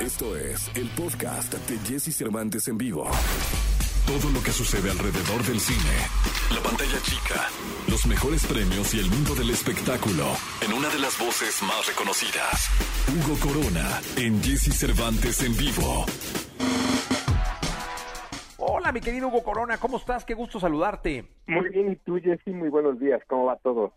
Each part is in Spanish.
Esto es el podcast de Jesse Cervantes en vivo. Todo lo que sucede alrededor del cine, la pantalla chica, los mejores premios y el mundo del espectáculo en una de las voces más reconocidas. Hugo Corona en Jesse Cervantes en vivo. Hola, mi querido Hugo Corona, ¿cómo estás? Qué gusto saludarte. Muy bien, y tú, Jessy, muy buenos días. ¿Cómo va todo?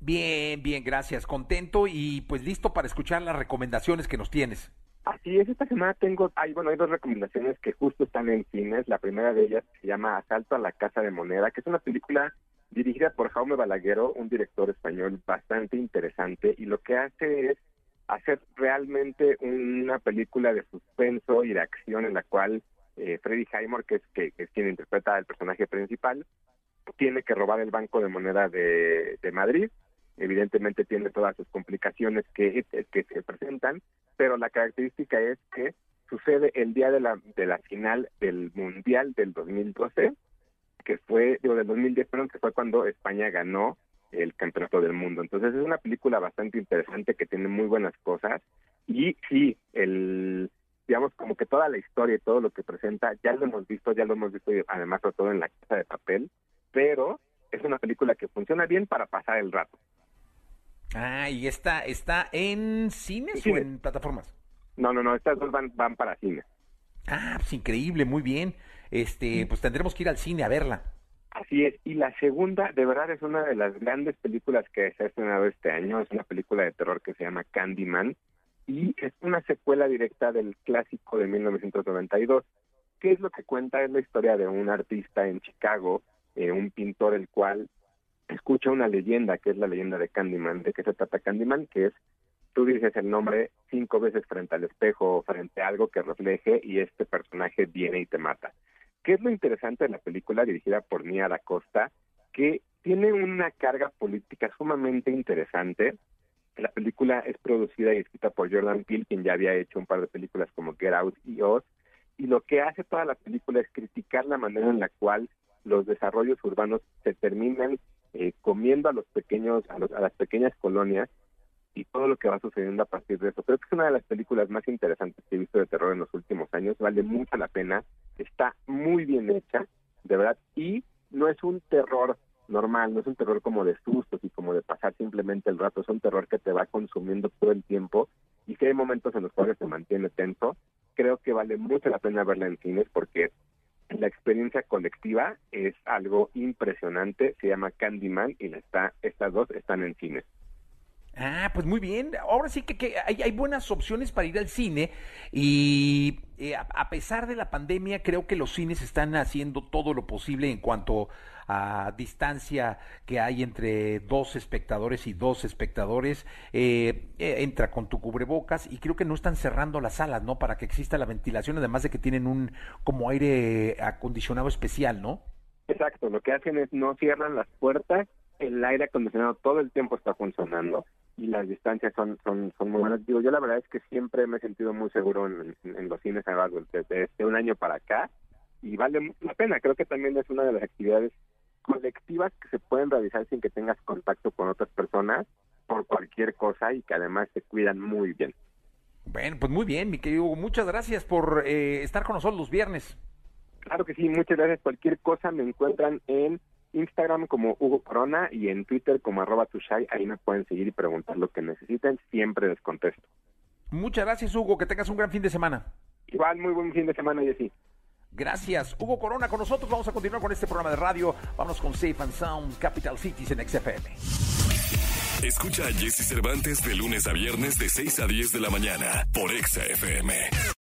Bien, bien, gracias. Contento y pues listo para escuchar las recomendaciones que nos tienes. Así es, esta semana tengo, hay, bueno, hay dos recomendaciones que justo están en cines. La primera de ellas se llama Asalto a la Casa de Moneda, que es una película dirigida por Jaume Balaguero, un director español bastante interesante, y lo que hace es hacer realmente una película de suspenso y de acción en la cual eh, Freddy Highmore, que es, que, es quien interpreta al personaje principal, tiene que robar el Banco de Moneda de Madrid evidentemente tiene todas sus complicaciones que, que se presentan, pero la característica es que sucede el día de la, de la final del Mundial del 2012, que fue, digo, del 2010, perdón, que fue cuando España ganó el campeonato del mundo. Entonces es una película bastante interesante que tiene muy buenas cosas y sí, el digamos como que toda la historia y todo lo que presenta ya lo hemos visto, ya lo hemos visto además sobre todo en la casa de papel, pero es una película que funciona bien para pasar el rato. Ah, ¿y esta está en cines o en plataformas? No, no, no, estas dos van, van para cine. Ah, pues increíble, muy bien. Este, pues tendremos que ir al cine a verla. Así es, y la segunda, de verdad, es una de las grandes películas que se ha estrenado este año, es una película de terror que se llama Candyman, y es una secuela directa del clásico de 1992. ¿Qué es lo que cuenta? Es la historia de un artista en Chicago, eh, un pintor el cual escucha una leyenda, que es la leyenda de Candyman. ¿De qué se trata Candyman? Que es, tú dices el nombre cinco veces frente al espejo o frente a algo que refleje y este personaje viene y te mata. ¿Qué es lo interesante de la película dirigida por Nia da Costa? Que tiene una carga política sumamente interesante. La película es producida y escrita por Jordan Peele, quien ya había hecho un par de películas como Get Out y Oz, y lo que hace toda la película es criticar la manera en la cual los desarrollos urbanos se terminan eh, comiendo a los pequeños, a, las pequeñas colonias y todo lo que va sucediendo a partir de eso. Creo que es una de las películas más interesantes que he visto de terror en los últimos años, vale mucho la pena, está muy bien hecha, de verdad, y no es un terror normal, no es un terror como de sustos y como de pasar simplemente el rato, es un terror que te va consumiendo todo el tiempo y que hay momentos en los cuales se mantiene tenso. Creo que vale mucho la pena verla en cines porque la experiencia colectiva es algo impresionante, se llama Candyman y está, estas dos están en cine. Ah, pues muy bien. Ahora sí que, hay, buenas opciones para ir al cine y eh, a, pesar de la pandemia creo que los cines están haciendo todo lo posible en cuanto a distancia que hay entre dos espectadores y dos espectadores. Eh, eh, entra con tu cubrebocas y creo que no están cerrando las salas, ¿no? Para que exista la ventilación, además de que tienen un como aire acondicionado especial, ¿no? Exacto, lo que hacen es no cierran las puertas el aire acondicionado todo el tiempo está funcionando y las distancias son son son muy buenas. Digo, yo la verdad es que siempre me he sentido muy seguro en, los cines a desde, un año para acá y vale la pena. Creo que también es una de las actividades colectivas que se pueden realizar sin que tengas contacto con otras personas por cualquier cosa y que además se cuidan muy bien. Bueno, pues muy bien, mi querido Muchas gracias por eh, estar con nosotros los viernes. Claro que sí, muchas gracias. Cualquier cosa me encuentran en Instagram como Hugo Corona y en Twitter como arroba tushai. Ahí me pueden seguir y preguntar lo que necesiten. Siempre les contesto. Muchas gracias, Hugo. Que tengas un gran fin de semana. Igual, muy buen fin de semana, Jessy. Gracias. Hugo Corona con nosotros. Vamos a continuar con este programa de radio. Vamos con Safe and Sound Capital Cities en XFM. Escucha a Jesse Cervantes de lunes a viernes de 6 a 10 de la mañana por XFM.